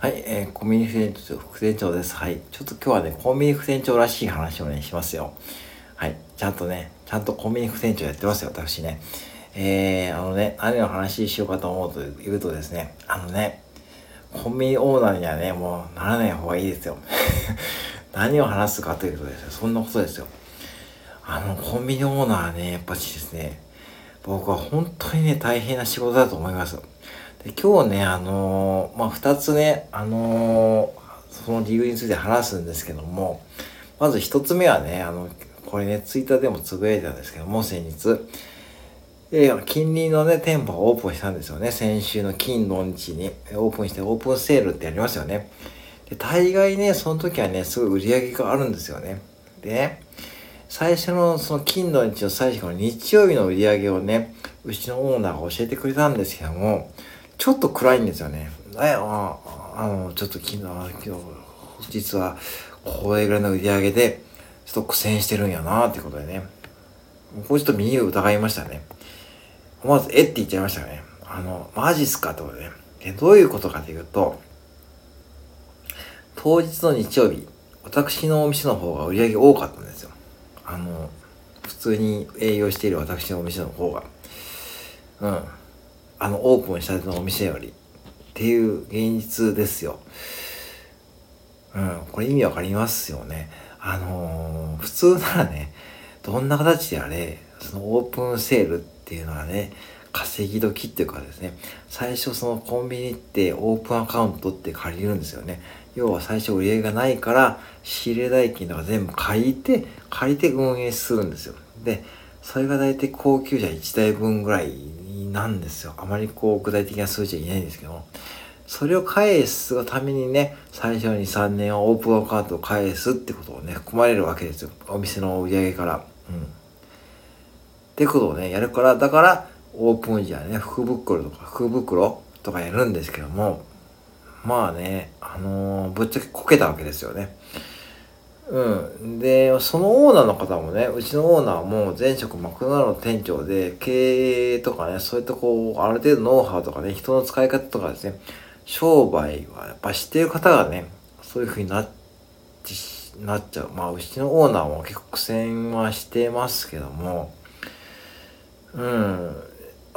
はい、えー、コンビニ副店長、副店長です。はい。ちょっと今日はね、コンビニ副店長らしい話をね、しますよ。はい。ちゃんとね、ちゃんとコンビニ副店長やってますよ、私ね。えー、あのね、何の話しようかと思うと言うとですね、あのね、コンビニオーナーにはね、もうならない方がいいですよ。何を話すかというとですね、そんなことですよ。あの、コンビニオーナーはね、やっぱしですね、僕は本当にね、大変な仕事だと思います。で今日ね、あのー、まあ、二つね、あのー、その理由について話すんですけども、まず一つ目はね、あの、これね、ツイッターでもつぶやいたんですけども、先日、えー、近隣のね、店舗をオープンしたんですよね。先週の金土日にオープンしてオープンセールってやりますよね。で、大概ね、その時はね、すごい売り上げがあるんですよね。でね、最初のその金土日の最初の日曜日の売り上げをね、うちのオーナーが教えてくれたんですけども、ちょっと暗いんですよね。え、ああの、ちょっと昨日、今日、実は、これぐらいの売り上げで、ちょっと苦戦してるんやなっていうことでね。これちょっと耳を疑いましたね。思わず、えって言っちゃいましたね。あの、マジっすかってことでね。で、どういうことかというと、当日の日曜日、私のお店の方が売り上げ多かったんですよ。あの、普通に営業している私のお店の方が。うん。あの、オープンしたてのお店よりっていう現実ですよ。うん、これ意味わかりますよね。あのー、普通ならね、どんな形であれ、そのオープンセールっていうのはね、稼ぎ時っていうかですね、最初そのコンビニってオープンアカウントって借りるんですよね。要は最初売り上げがないから、仕入れ代金とか全部借りて、借りて運営するんですよ。で、それが大体高級車1台分ぐらいなんですよ。あまりこう具体的な数字はいないんですけどもそれを返すがためにね、最初に3年はオープンアカウントを返すってことをね、含まれるわけですよ。お店の売り上げから。うん。ってことをね、やるから、だから、オープン時はね、福袋とか福袋とかやるんですけども、まあね、あのー、ぶっちゃけこけたわけですよね。うん。で、そのオーナーの方もね、うちのオーナーも前職マクドナルド店長で、経営とかね、そういったこう、ある程度ノウハウとかね、人の使い方とかですね、商売はやっぱ知ってる方がね、そういう風になっなっちゃう。まあ、うちのオーナーも結構苦戦はしてますけども、うん、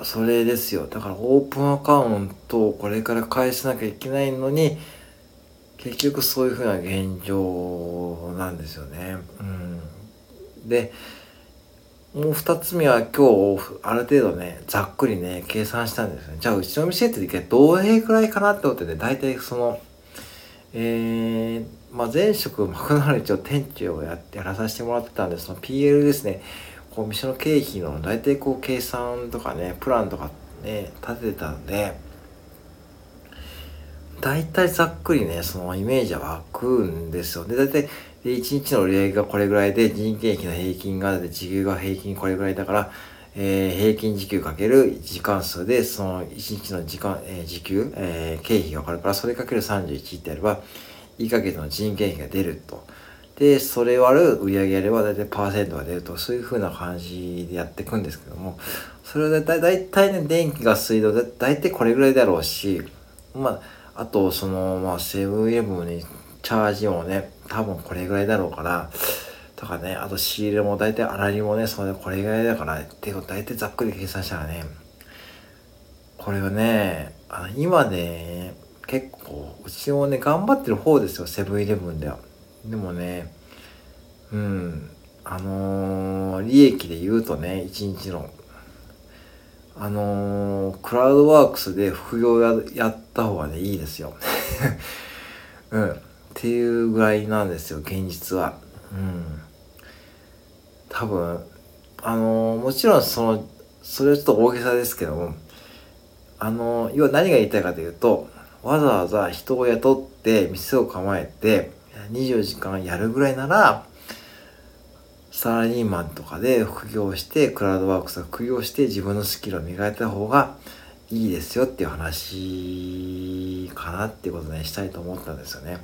それですよ。だからオープンアカウントをこれから返さなきゃいけないのに、結局そういうふうな現状なんですよね。うん、でもう二つ目は今日ある程度ねざっくりね計算したんですよね。じゃあうちの店ってどれくらいかなってことで大体そのえー、まあ、前職マクドナルド店長をやってやらさせてもらってたんでその PL ですねこう店の経費の大体こう計算とかねプランとかね立ててたんで大体ざっくりね、そのイメージは湧くんですよ。で、大体、で、1日の売り上げがこれぐらいで、人件費の平均が、時給が平均これぐらいだから、えー、平均時給かける時間数で、その1日の時間、えー、時給、えー、経費がわかるから、それかける31ってやれば、1ヶ月の人件費が出ると。で、それ割る売り上げやれば大体パーセントが出ると、そういう風な感じでやっていくんですけども、それは大体、大体ね、電気が水道で大体これぐらいだろうし、まあ、あと、その、まあ、セブンイレブンにチャージもね、多分これぐらいだろうから、とかね、あと仕入れも大体粗利もね、それこれぐらいだから、っていう大体ざっくり計算したらね、これはね、あの今ね、結構、うちもね、頑張ってる方ですよ、セブンイレブンでは。でもね、うん、あのー、利益で言うとね、1日のあのー、クラウドワークスで副業ややった方がね、いいですよ。うん。っていうぐらいなんですよ、現実は。うん。多分、あのー、もちろんその、それはちょっと大げさですけども、あのー、要は何が言いたいかというと、わざわざ人を雇って店を構えて24時間やるぐらいなら、サラリーマンとかで副業して、クラウドワークスが副業して自分のスキルを磨いた方がいいですよっていう話かなっていうことね、したいと思ったんですよね。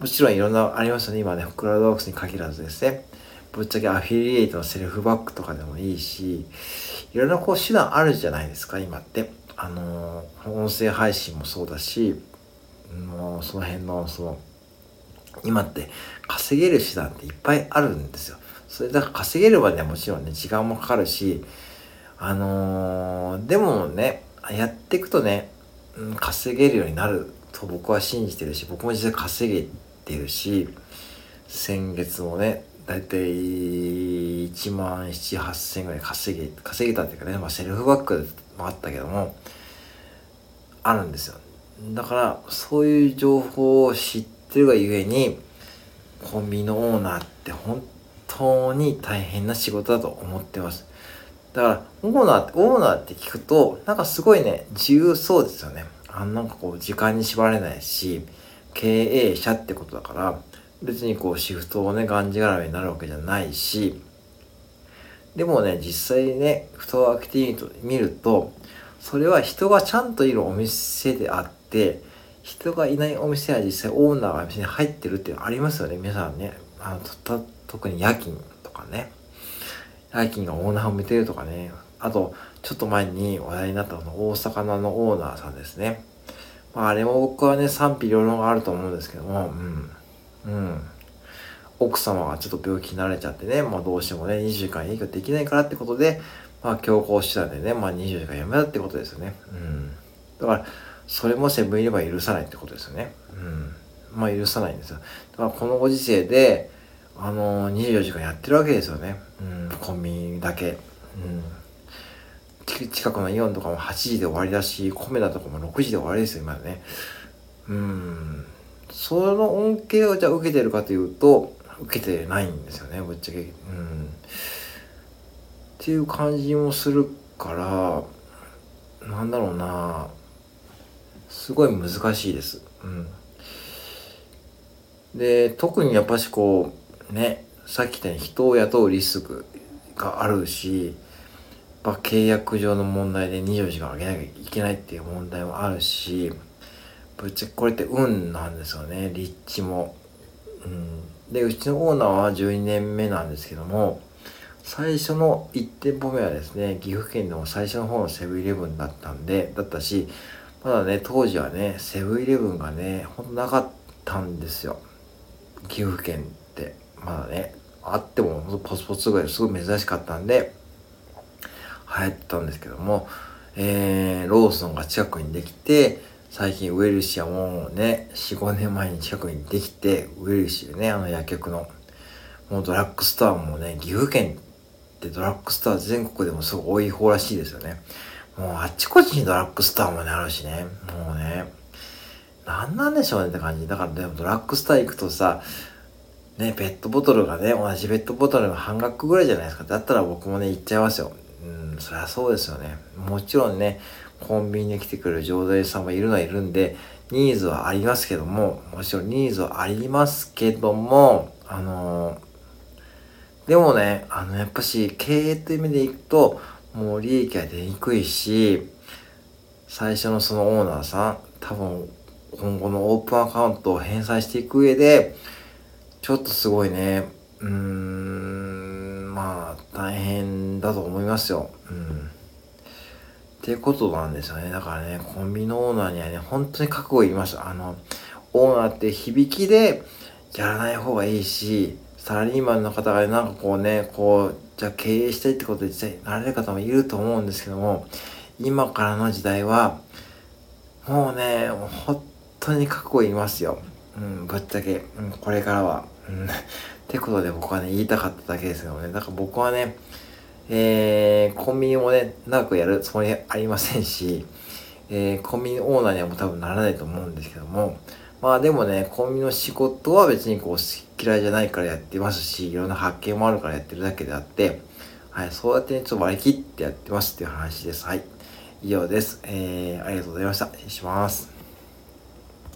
もちろんいろんなありますよね。今ね、クラウドワークスに限らずですね。ぶっちゃけアフィリエイトのセルフバックとかでもいいし、いろんなこう手段あるじゃないですか、今って。あの、音声配信もそうだし、もうその辺のその今って稼げる手段っていっぱいあるんですよ。それだから稼げるまではもちろんね時間もかかるしあのー、でもねやっていくとね、うん、稼げるようになると僕は信じてるし僕も実際稼げてるし先月もねだいたい1万7、8000ぐらい稼げ、稼げたっていうかね、まあセルフバックもあったけども、あるんですよ。だから、そういう情報を知ってるがゆえに、コンビニのオーナーって本当に大変な仕事だと思ってます。だから、オーナーって、オーナーって聞くと、なんかすごいね、自由そうですよね。あなんかこう、時間に縛れないし、経営者ってことだから、別にこうシフトをねがんじがらめになるわけじゃないしでもね実際ね蓋を開けてみるとそれは人がちゃんといるお店であって人がいないお店は実際オーナーが店に入ってるってありますよね皆さんねあの特に夜勤とかね夜勤がオーナーを見てるとかねあとちょっと前に話題になったの大阪のオーナーさんですねまああれも僕はね賛否両論があると思うんですけどもうんうん。奥様がちょっと病気になれちゃってね、まあどうしてもね、20時間営業できないからってことで、まあ強行手段でね、まあ20時間やめたってことですよね。うん。だから、それもセブンイレブン許さないってことですよね。うん。まあ許さないんですよ。だからこのご時世で、あのー、24時間やってるわけですよね。うん、コンビニだけ。うん。近くのイオンとかも8時で終わりだし、コメダとかも6時で終わりですよ、今ね。うん。その恩恵をじゃあ受けてるかというと受けてないんですよねぶっちゃけ。うん、っていう感じもするからなんだろうなすごい難しいです。うん、で特にやっぱしこうねさっき言ったように人を雇うリスクがあるしやっぱ契約上の問題で24時間あげなきゃいけないっていう問題もあるしぶっちゃけこれって運なんですよね。立地も。うん、でうちのオーナーは12年目なんですけども最初の1店舗目はですね岐阜県でも最初の方のセブンイレブンだったんでだったしまだね当時はねセブンイレブンがねほんとなかったんですよ。岐阜県って。まだねあってもほんとポツポツぐらいすごい珍しかったんで流行ったんですけども、えー、ローソンが近くにできて最近ウェルシアもね、4、5年前に近くにできて、ウェルシアね、あの薬局の、もうドラッグストアもね、岐阜県ってドラッグストア全国でもすごい多い方らしいですよね。もうあっちこっちにドラッグストアもね、あるしね。もうね、なんなんでしょうねって感じ。だからでもドラッグストア行くとさ、ね、ペットボトルがね、同じペットボトルの半額ぐらいじゃないですか。だったら僕もね、行っちゃいますよ。うん、そりゃそうですよね。もちろんね、コンビニに来てくれる常在さんもいるのはいるんで、ニーズはありますけども、もちろんニーズはありますけども、あのー、でもね、あの、やっぱし、経営という意味でいくと、もう利益は出にくいし、最初のそのオーナーさん、多分、今後のオープンアカウントを返済していく上で、ちょっとすごいね、うーん、まあ、大変だと思いますよ。うん。っていうことなんですよね。だからね、コンビニのオーナーにはね、本当に覚悟いりました。あの、オーナーって響きでやらない方がいいし、サラリーマンの方がね、なんかこうね、こう、じゃあ経営したいってことで実際なれる方もいると思うんですけども、今からの時代は、もうね、本当に覚悟いますよ。うん、ぶっちゃけ、うん、これからは。うん、ってことで僕はね、言いたかっただけですけどね。だか僕はね、えー、コンビニもね、長くやるつもりありませんし、えー、コンビニオーナーにはもう多分ならないと思うんですけども、まあでもね、コンビニの仕事は別にこう嫌いじゃないからやってますし、いろんな発見もあるからやってるだけであって、はい、そうやってね、ちょっと割り切ってやってますっていう話です。はい。以上です。えー、ありがとうございました。失礼します。